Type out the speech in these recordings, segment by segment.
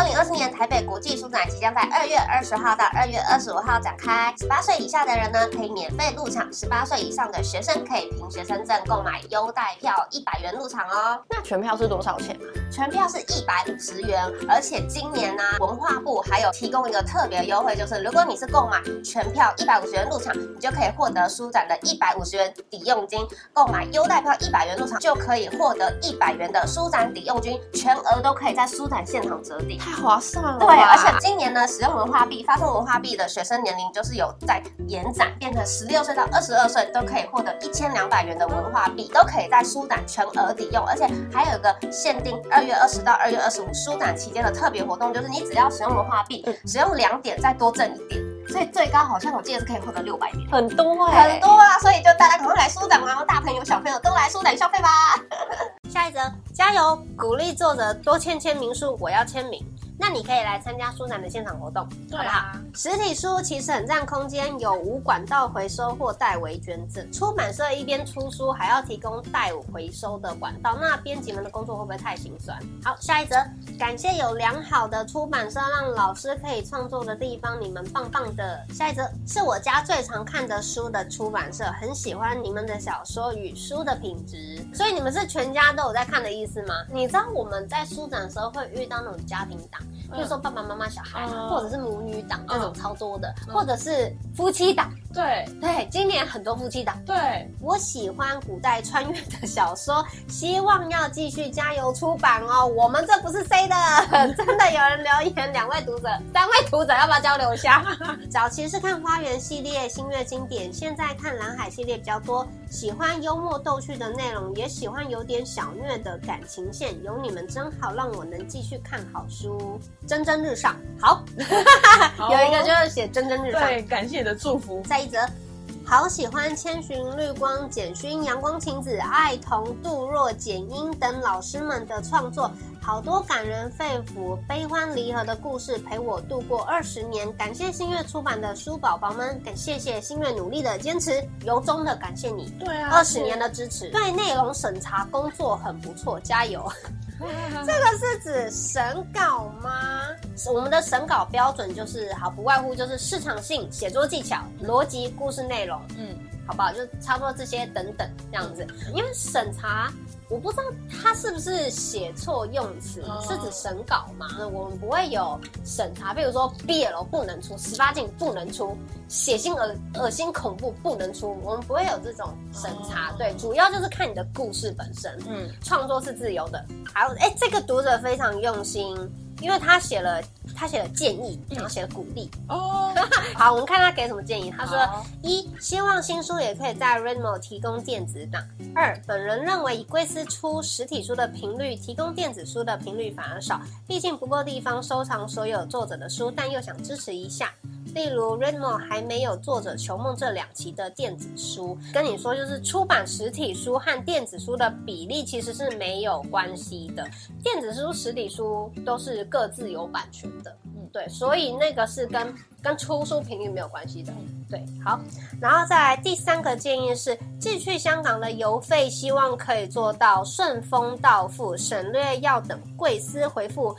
二零二四年台北国际书展即将在二月二十号到二月二十五号展开，十八岁以下的人呢可以免费入场，十八岁以上的学生可以凭学生证购买优待票一百元入场哦。那全票是多少钱啊？全票是一百五十元，而且今年呢、啊，文化部还有提供一个特别优惠，就是如果你是购买全票一百五十元入场，你就可以获得书展的一百五十元抵用金；购买优待票一百元入场，就可以获得一百元的书展抵用金，全额都可以在书展现场折抵，太划算了。对，而且今年呢，使用文化币发送文化币的学生年龄就是有在延展，变成十六岁到二十二岁都可以获得一千两百元的文化币，都可以在书展全额抵用，而且还有一个限定二月二十到二月二十五书展期间的特别活动，就是你只要使用文化币，使用两点再多挣一点，所以最高好像我记得是可以获得六百点，很多哎、欸，很多啊！所以就大家赶快来舒展玩，大朋友小朋友都来舒展消费吧。下一则，加油，鼓励作者多签签名书，我要签名。那你可以来参加书展的现场活动，对啊，好不好？实体书其实很占空间，有无管道回收或代为捐赠。出版社一边出书，还要提供代回收的管道，那编辑们的工作会不会太心酸？好，下一则，感谢有良好的出版社，让老师可以创作的地方，你们棒棒的。下一则是我家最常看的书的出版社，很喜欢你们的小说与书的品质，所以你们是全家都有在看的意思吗？你知道我们在书展的时候会遇到那种家庭档。比如说爸爸妈妈、小孩，嗯、或者是母女档这种超多的，嗯、或者是夫妻档。对对，今年很多夫妻档。对，我喜欢古代穿越的小说，希望要继续加油出版哦。我们这不是 C 的，真的有人留言，两位读者，三位读者要不要交流一下？早期是看花园系列、星月经典，现在看蓝海系列比较多。喜欢幽默逗趣的内容，也喜欢有点小虐的感情线。有你们真好，让我能继续看好书。蒸蒸日上，好，好有一个就是写蒸蒸日上，对，感谢你的祝福。再一则，好喜欢千寻、绿光、简勋、阳光晴子、爱童、杜若、简英等老师们的创作，好多感人肺腑、悲欢离合的故事陪我度过二十年。感谢新月出版的书宝宝们，感谢谢新月努力的坚持，由衷的感谢你，对啊，二十年的支持，对内容审查工作很不错，加油。这个是指审稿吗？我们的审稿标准就是好，不外乎就是市场性、写作技巧、逻辑、故事内容，嗯，好不好？就差不多这些等等这样子。因为审查，我不知道他是不是写错用词，是指审稿吗？我们不会有审查，比如说 BL 不能出，十八禁不能出，血腥恶恶心恐怖不能出，我们不会有这种审查。对，主要就是看你的故事本身，嗯，创作是自由的。还有，哎，这个读者非常用心，因为他写了，他写了建议，然后写了鼓励。哦，好，我们看他给什么建议。他说：一，希望新书也可以在 Readmoo 提供电子档；二，本人认为以贵司出实体书的频率，提供电子书的频率反而少，毕竟不够地方收藏所有作者的书，但又想支持一下。例如 Readmoo 还没有作者求梦这两期的电子书，跟你说就是出版实体书和电子书的比例其实是没有关系的，电子书、实体书都是各自有版权的，嗯，对，所以那个是跟跟出书频率没有关系的，对，好，然后再来第三个建议是寄去香港的邮费，希望可以做到顺丰到付，省略要等贵司回复。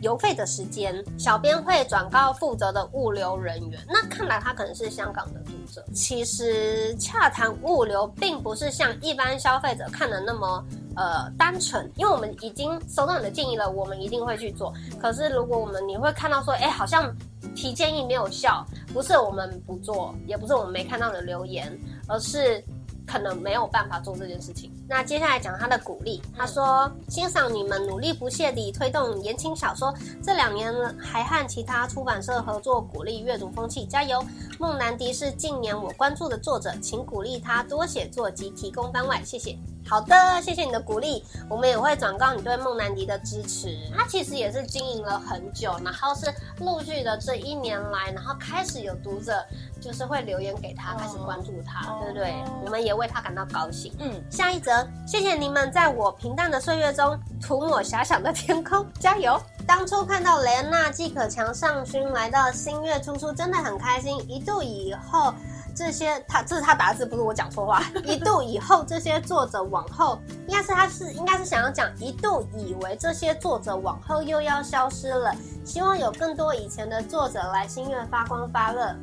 邮费的时间，小编会转告负责的物流人员。那看来他可能是香港的读者。其实洽谈物流并不是像一般消费者看的那么呃单纯，因为我们已经收到你的建议了，我们一定会去做。可是如果我们你会看到说，哎，好像提建议没有效，不是我们不做，也不是我们没看到你的留言，而是。可能没有办法做这件事情。那接下来讲他的鼓励，他说欣赏你们努力不懈地推动言情小说，这两年还和其他出版社合作，鼓励阅读风气，加油！孟南迪是近年我关注的作者，请鼓励他多写作及提供番外，谢谢。好的，谢谢你的鼓励，我们也会转告你对梦南迪的支持。他其实也是经营了很久，然后是陆续的这一年来，然后开始有读者就是会留言给他，开始关注他，对不对？我们也为他感到高兴。嗯，下一则，谢谢你们在我平淡的岁月中涂抹遐想的天空，加油！当初看到雷恩娜、季可强、尚勋来到新月出书，真的很开心。一度以后这些他这是他打字，不是我讲错话。一度以后这些作者往后，应该是他是应该是想要讲，一度以为这些作者往后又要消失了。希望有更多以前的作者来新月发光发热。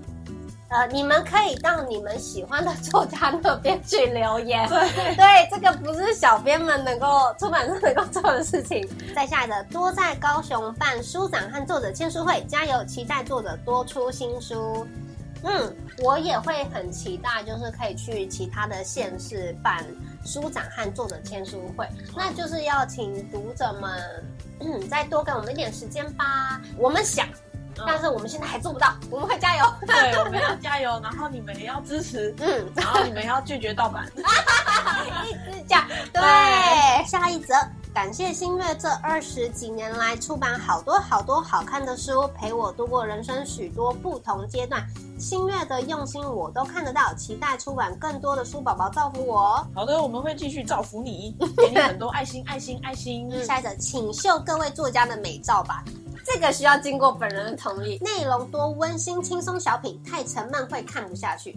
呃，你们可以到你们喜欢的作家那边去留言。对对，这个不是小编们能够出版社能够做的事情。在下一个多在高雄办书展和作者签书会，加油！期待作者多出新书。嗯，我也会很期待，就是可以去其他的县市办书展和作者签书会。那就是要请读者们，嗯，再多给我们一点时间吧。我们想。但是我们现在还做不到，我们会加油。对，我们要加油，然后你们也要支持，嗯，然后你们要拒绝盗版，一直讲。对，对，下一则，感谢新月这二十几年来出版好多好多好看的书，陪我度过人生许多不同阶段。新月的用心我都看得到，期待出版更多的书，宝宝造福我。好的，我们会继续造福你，给你很多爱心，爱心，爱心。下一则，请秀各位作家的美照吧。这个需要经过本人的同意。内容多温馨轻松小品，太沉闷会看不下去。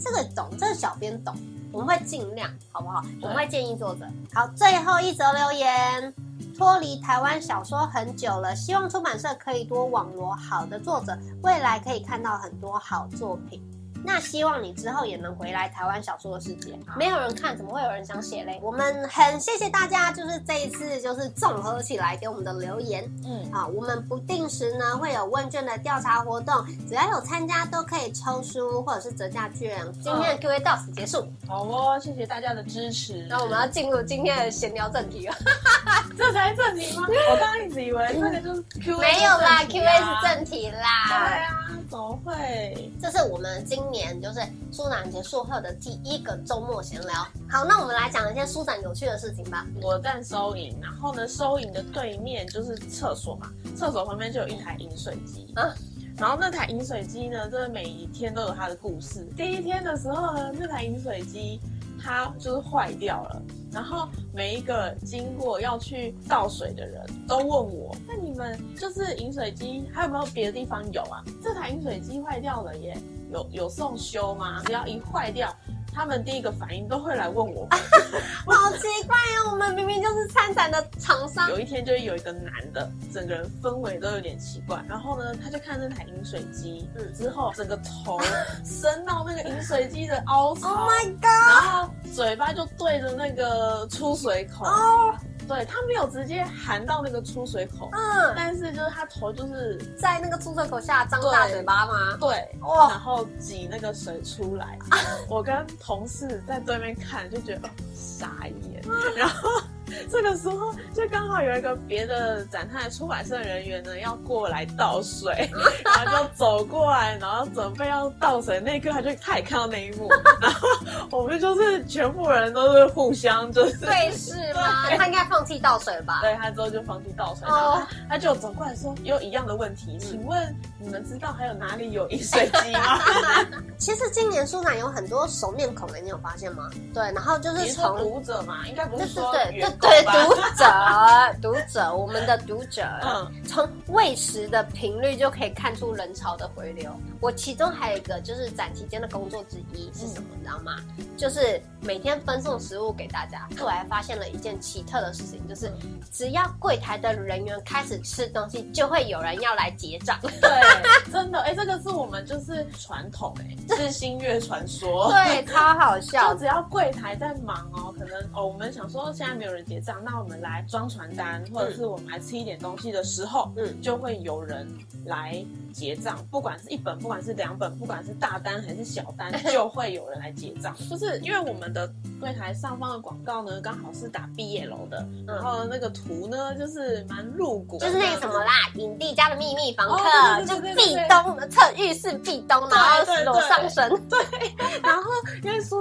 这个懂，这个小编懂，我们会尽量，好不好？我们会建议作者。好，最后一则留言，脱离台湾小说很久了，希望出版社可以多网罗好的作者，未来可以看到很多好作品。那希望你之后也能回来台湾小说的世界。没有人看，怎么会有人想写嘞？我们很谢谢大家，就是这一次就是综合起来给我们的留言。嗯，啊，我们不定时呢会有问卷的调查活动，只要有参加都可以抽书或者是折价券。今天的 Q&A 到此结束。好哦，谢谢大家的支持。那我们要进入今天的闲聊正题了。这才是正题吗？我刚刚一直以为那个就是 Q&A。没有啦，Q&A 是正题啦。对啊，怎么会？这是我们今年就是书展结束后的第一个周末闲聊。好，那我们来讲一些书展有趣的事情吧。我站收银，然后呢，收银的对面就是厕所嘛，厕所旁边就有一台饮水机。啊，然后那台饮水机呢，真的每一天都有它的故事。第一天的时候呢，那台饮水机它就是坏掉了，然后每一个经过要去倒水的人都问我，那你们就是饮水机还有没有别的地方有啊？这台饮水机坏掉了耶。有有送修吗？只要一坏掉，他们第一个反应都会来问我。好奇怪哦，我们明明就是参展的厂商。有一天就是有一个男的，整个人氛围都有点奇怪。然后呢，他就看那台饮水机，嗯，之后整个头伸到那个饮水机的凹槽，Oh my God！然后嘴巴就对着那个出水口。Oh. 对，他没有直接含到那个出水口，嗯，但是就是他头就是在那个出水口下张大嘴巴吗？对，哇，然后挤那个水出来。我跟同事在对面看，就觉得哦，傻眼，然后。这个时候就刚好有一个别的展台出版社人员呢要过来倒水，然后就走过来，然后准备要倒水那一刻，他就他也看到那一幕，然后我们就是全部人都是互相就是对视吗？他应该放弃倒水吧？对，他之后就放弃倒水，然后他就走过来说有一样的问题，请问你们知道还有哪里有饮水机吗？其实今年书展有很多熟面孔的，你有发现吗？对，然后就是从读者嘛，应该不是说对对对。对读者，读者，我们的读者，嗯，从喂食的频率就可以看出人潮的回流。我其中还有一个就是展期间的工作之一是什么，你知道吗？就是每天分送食物给大家。后来发现了一件奇特的事情，就是只要柜台的人员开始吃东西，就会有人要来结账。对，真的，哎、欸，这个是我们就是传统、欸，哎，是新月传说。对，超好笑。就只要柜台在忙哦，可能哦，我们想说现在没有人结账，那我们来装传单，或者是我们来吃一点东西的时候，嗯，就会有人来结账，不管是一本，不管是两本，不管是大单还是小单，就会有人来结账。就是因为我们的柜台上方的广告呢，刚好是打毕业楼的，然后那个图呢，就是蛮露骨，就是那个什么啦，影帝家的秘密房客，就壁咚的侧浴室壁咚，然后裸上身，对。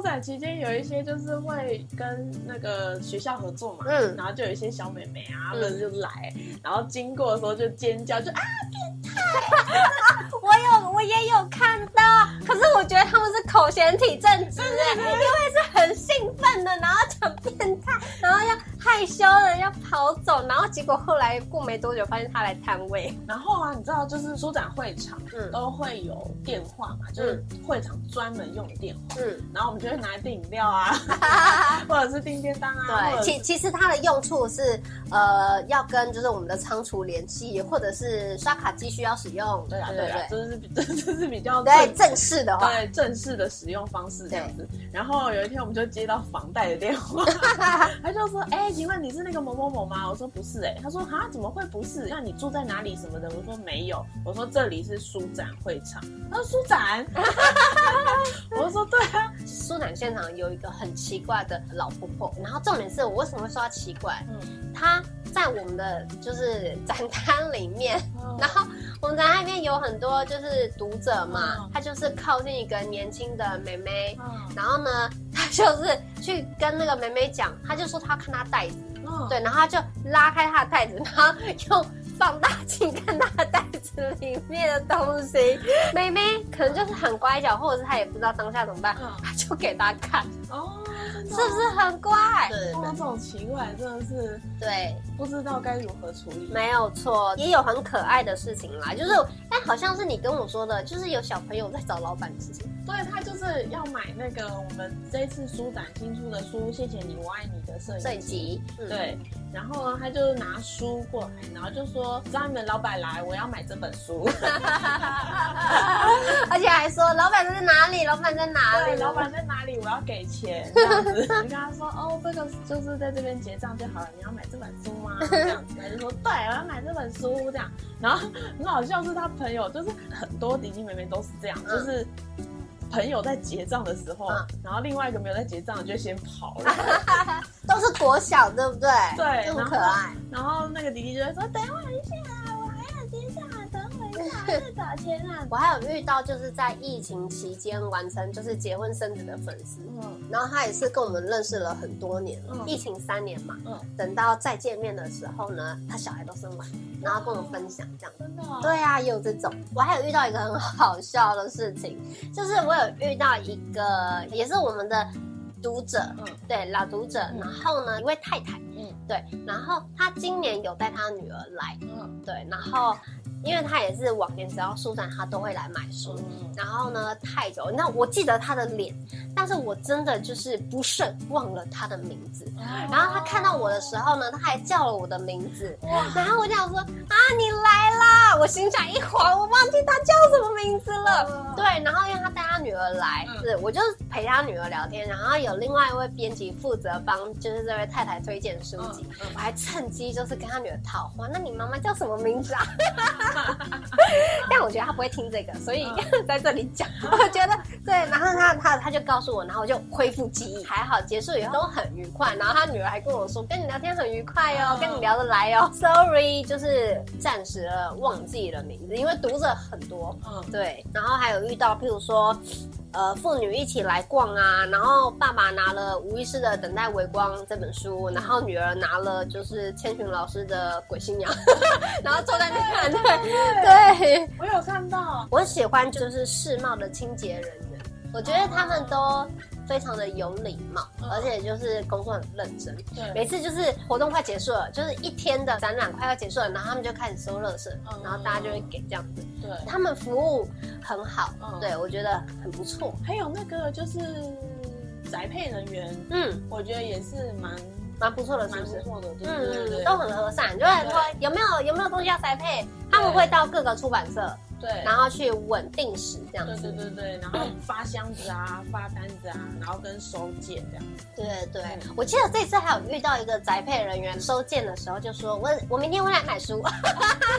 展期间有一些就是会跟那个学校合作嘛，嗯，然后就有一些小美眉啊，或者就来，然后经过的时候就尖叫，就啊变态。我有，我也有看到，可是我觉得他们是口嫌体正直哎，因为是很兴奋的，然后讲变态，然后要害羞了要跑走，然后结果后来过没多久，发现他来摊位。然后啊，你知道就是书展会场，嗯，都会有电话嘛，就是会场专门用的电话，嗯，然后我们就会拿来订饮料啊，或者是订便当啊。对，其其实它的用处是，呃，要跟就是我们的仓储联系，或者是刷卡机需要使用。对啊，对啊，这是这 这是比较对正式的话，对正式的使用方式这样子。然后有一天我们就接到房贷的电话，他就说，哎，请问你是那个某某某吗？我说不是，哎，他说啊，怎么会不是？那你住在哪里什么的？我说没有，我说这里是书展会场。他说书展，我说对啊，书展现场有一个很奇怪的老婆婆，然后重点是我为什么会说她奇怪？嗯，她在我们的就是展摊里面，然后我们展摊里面有很多就是读者嘛，她就是靠近一个年轻的妹妹，然后呢，她就是去跟那个妹妹讲，他就说他看他袋子，对，然后他就拉开他的袋子，然后用。放大镜看他的袋子里面的东西，妹妹可能就是很乖巧，或者是他也不知道当下怎么办，他就给他看哦，是不是很乖？对，碰到这种奇怪真的是对，不知道该如何处理。没有错，也有很可爱的事情啦，就是哎好像是你跟我说的，就是有小朋友在找老板的事情。对，他就是要买那个我们这次书展新出的书，谢谢你，我爱你的摄影集。对，然后呢，他就拿书过来，然后就说：“让你们老板来，我要买这本书。”而且还说：“老板在哪里？老板在哪里？老板在哪里？我要给钱。”这样子，你跟他说：“哦，这个就是在这边结账就好了。你要买这本书吗？”这样子，他就说：“对，我要买这本书。”这样，然后很好笑是他朋友，就是很多弟弟妹妹都是这样，就是。朋友在结账的时候，嗯、然后另外一个没有在结账的就先跑了，都是国小，对不对？对，这么可爱。然后，然后那个弟弟就会说：“等我一下，我一下，再找钱啊。”我还有遇到就是在疫情期间完成就是结婚生子的粉丝，嗯，然后他也是跟我们认识了很多年了，嗯、疫情三年嘛，嗯，等到再见面的时候呢，他小孩都生完，然后跟我们分享这样，真的、哦，对啊，也有这种。我还有遇到一个很好笑的事情，就是我有遇到一个也是我们的读者，嗯，对，老读者，嗯、然后呢一位太太，嗯，对，然后他今年有带他女儿来，嗯，对，然后。因为他也是往年只要书展，他都会来买书。嗯、然后呢，太久，那我记得他的脸，但是我真的就是不慎忘了他的名字。哦、然后他看到我的时候呢，他还叫了我的名字。哇然后我就想说啊，你来啦！我心想一慌，我忘记他叫什么名字了。哦、对，然后因为他带他女儿来，嗯、是我就陪他女儿聊天。然后有另外一位编辑负责帮，就是这位太太推荐书籍。我还趁机就是跟他女儿讨话，那你妈妈叫什么名字啊？但我觉得他不会听这个，所以 在这里讲。我觉得对，然后他他他就告诉我，然后我就恢复记忆，还好结束以后都很愉快。然后他女儿还跟我说，跟你聊天很愉快哦，跟你聊得来哦。Sorry，就是暂时忘记了名字，因为读者很多。嗯，对。然后还有遇到，譬如说。呃，父女一起来逛啊，然后爸爸拿了吴医师的《等待微光》这本书，然后女儿拿了就是千寻老师的《鬼新娘》，然后坐在那看。对对，我有看到。我喜欢就是世贸的清洁人员，我觉得他们都。非常的有礼貌，而且就是工作很认真。对，每次就是活动快结束了，就是一天的展览快要结束了，然后他们就开始收乐圾，然后大家就会给这样子。对，他们服务很好，对，我觉得很不错。还有那个就是宅配人员，嗯，我觉得也是蛮蛮不错的，蛮不错的，嗯嗯，都很和善，就会说有没有有没有东西要宅配，他们会到各个出版社。对，然后去稳定时这样子，对对对对，然后发箱子啊，发单子啊，然后跟收件这样子。对对，我记得这次还有遇到一个宅配人员收件的时候就说：“我我明天会来买书。”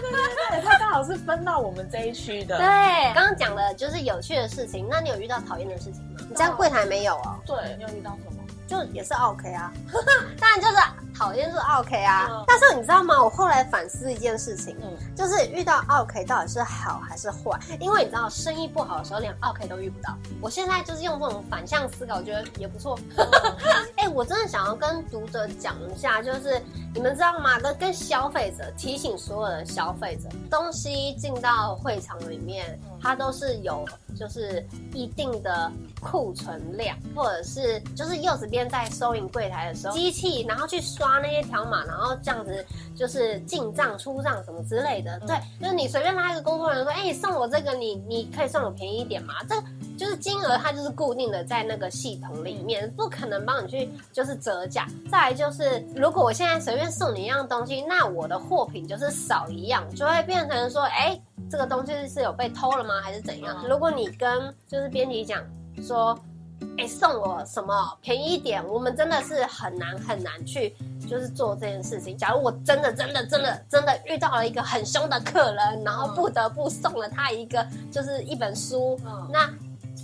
对对对，他刚好是分到我们这一区的。对，刚刚讲的就是有趣的事情，那你有遇到讨厌的事情吗？你在柜台没有哦？对，你有遇到什么？就也是 OK 啊，当然就是讨厌是 OK 啊。嗯、但是你知道吗？我后来反思一件事情，嗯，就是遇到 OK 到底是好还是坏？因为你知道生意不好的时候连 OK 都遇不到。我现在就是用这种反向思考，我觉得也不错。哎、欸，我真的想要跟读者讲一下，就是你们知道吗？跟跟消费者提醒所有的消费者，东西进到会场里面，它都是有就是一定的。库存量，或者是就是柚子边在收银柜台的时候，机器然后去刷刷那些条码，然后这样子就是进账出账什么之类的。对，就是你随便拉一个工作人员说，哎，你送我这个，你你可以送我便宜一点吗？这就是金额，它就是固定的在那个系统里面，不可能帮你去就是折价。再来就是，如果我现在随便送你一样东西，那我的货品就是少一样，就会变成说，哎，这个东西是有被偷了吗？还是怎样？如果你跟就是编辑讲说，哎，送我什么便宜一点，我们真的是很难很难去就是做这件事情。假如我真的真的真的真的遇到了一个很凶的客人，然后不得不送了他一个就是一本书，那。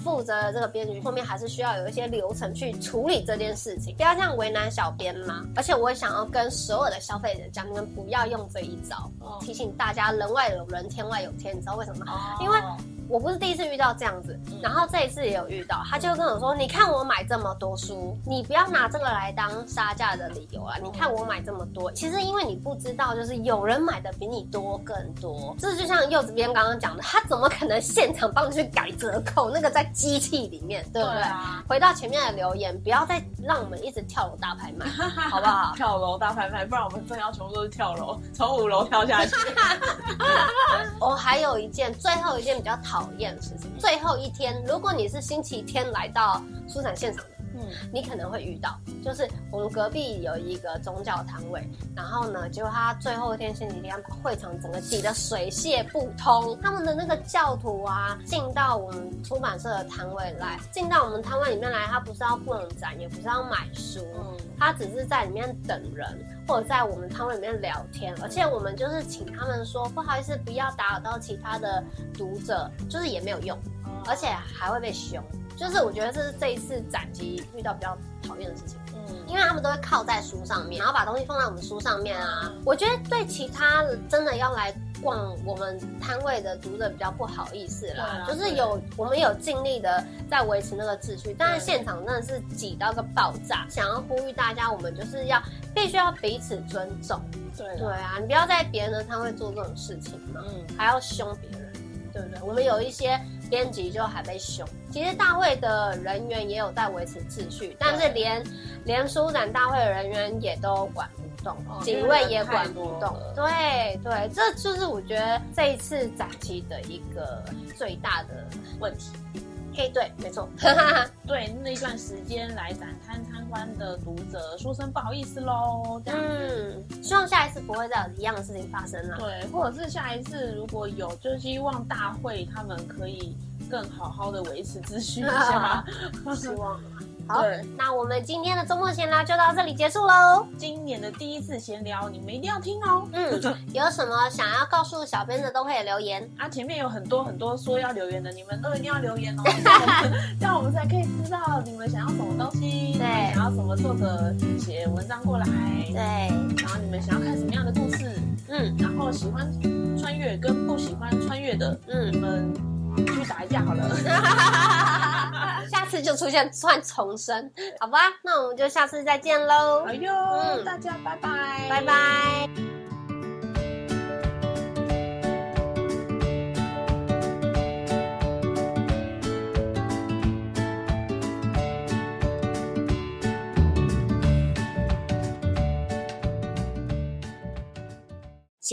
负责的这个编辑后面还是需要有一些流程去处理这件事情，不要这样为难小编嘛。而且我也想要跟所有的消费者讲，你们不要用这一招。提醒大家，人外有人，天外有天，你知道为什么吗？因为。我不是第一次遇到这样子，然后这一次也有遇到，他就跟我说：“你看我买这么多书，你不要拿这个来当杀价的理由啊！你看我买这么多，其实因为你不知道，就是有人买的比你多更多。这就像柚子边刚刚讲的，他怎么可能现场帮你去改折扣？那个在机器里面，对不对？对啊、回到前面的留言，不要再让我们一直跳楼大拍卖，好不好？跳楼大拍卖，不然我们真要全部都是跳楼，从五楼跳下去。我 还有一件，最后一件比较讨。讨厌的事情。最后一天，如果你是星期天来到书展现场，嗯，你可能会遇到，就是我们隔壁有一个宗教摊位，然后呢，结果他最后一天星期天把会场整个挤得水泄不通。他们的那个教徒啊，进到我们出版社的摊位来，进到我们摊位里面来，他不是要逛展，也不是要买书，嗯，他只是在里面等人。或者在我们摊位里面聊天，而且我们就是请他们说不好意思，不要打扰到其他的读者，就是也没有用，而且还会被凶。就是我觉得这是这一次展期遇到比较讨厌的事情。嗯，因为他们都会靠在书上面，然后把东西放在我们书上面啊。我觉得对其他真的要来。逛我们摊位的读者比较不好意思啦，就是有我们有尽力的在维持那个秩序，但是现场真的是挤到个爆炸。想要呼吁大家，我们就是要必须要彼此尊重。对对啊，你不要在别人的摊位做这种事情嘛，嗯，还要凶别人，对不对？我们有一些编辑就还被凶。其实大会的人员也有在维持秩序，但是连连书展大会的人员也都管不动。警卫也管不动，对对，这就是我觉得这一次展期的一个最大的问题。嘿，对，没错，对那一段时间来展摊参观的读者说声不好意思喽，这样子。嗯，希望下一次不会再有一样的事情发生了。对，或者是下一次如果有，就希望大会他们可以更好好的维持秩序一下，希望。好，那我们今天的周末闲聊就到这里结束喽。今年的第一次闲聊，你们一定要听哦。嗯，有什么想要告诉小编的，都可以留言啊。前面有很多很多说要留言的，你们都一定要留言哦，这样我们才可以知道你们想要什么东西，对，想要什么作者写文章过来，对，然后你们想要看什么样的故事，嗯，然后喜欢穿越跟不喜欢穿越的，嗯，你们去打一架好了。就出现算重生，好吧？那我们就下次再见喽！哎呦，嗯，大家拜拜，拜拜。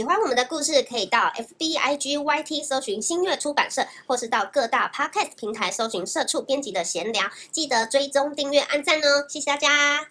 喜欢我们的故事，可以到 F B I G Y T 搜寻新月出版社，或是到各大 Podcast 平台搜寻社畜编辑的闲聊，记得追踪订阅按赞哦，谢谢大家。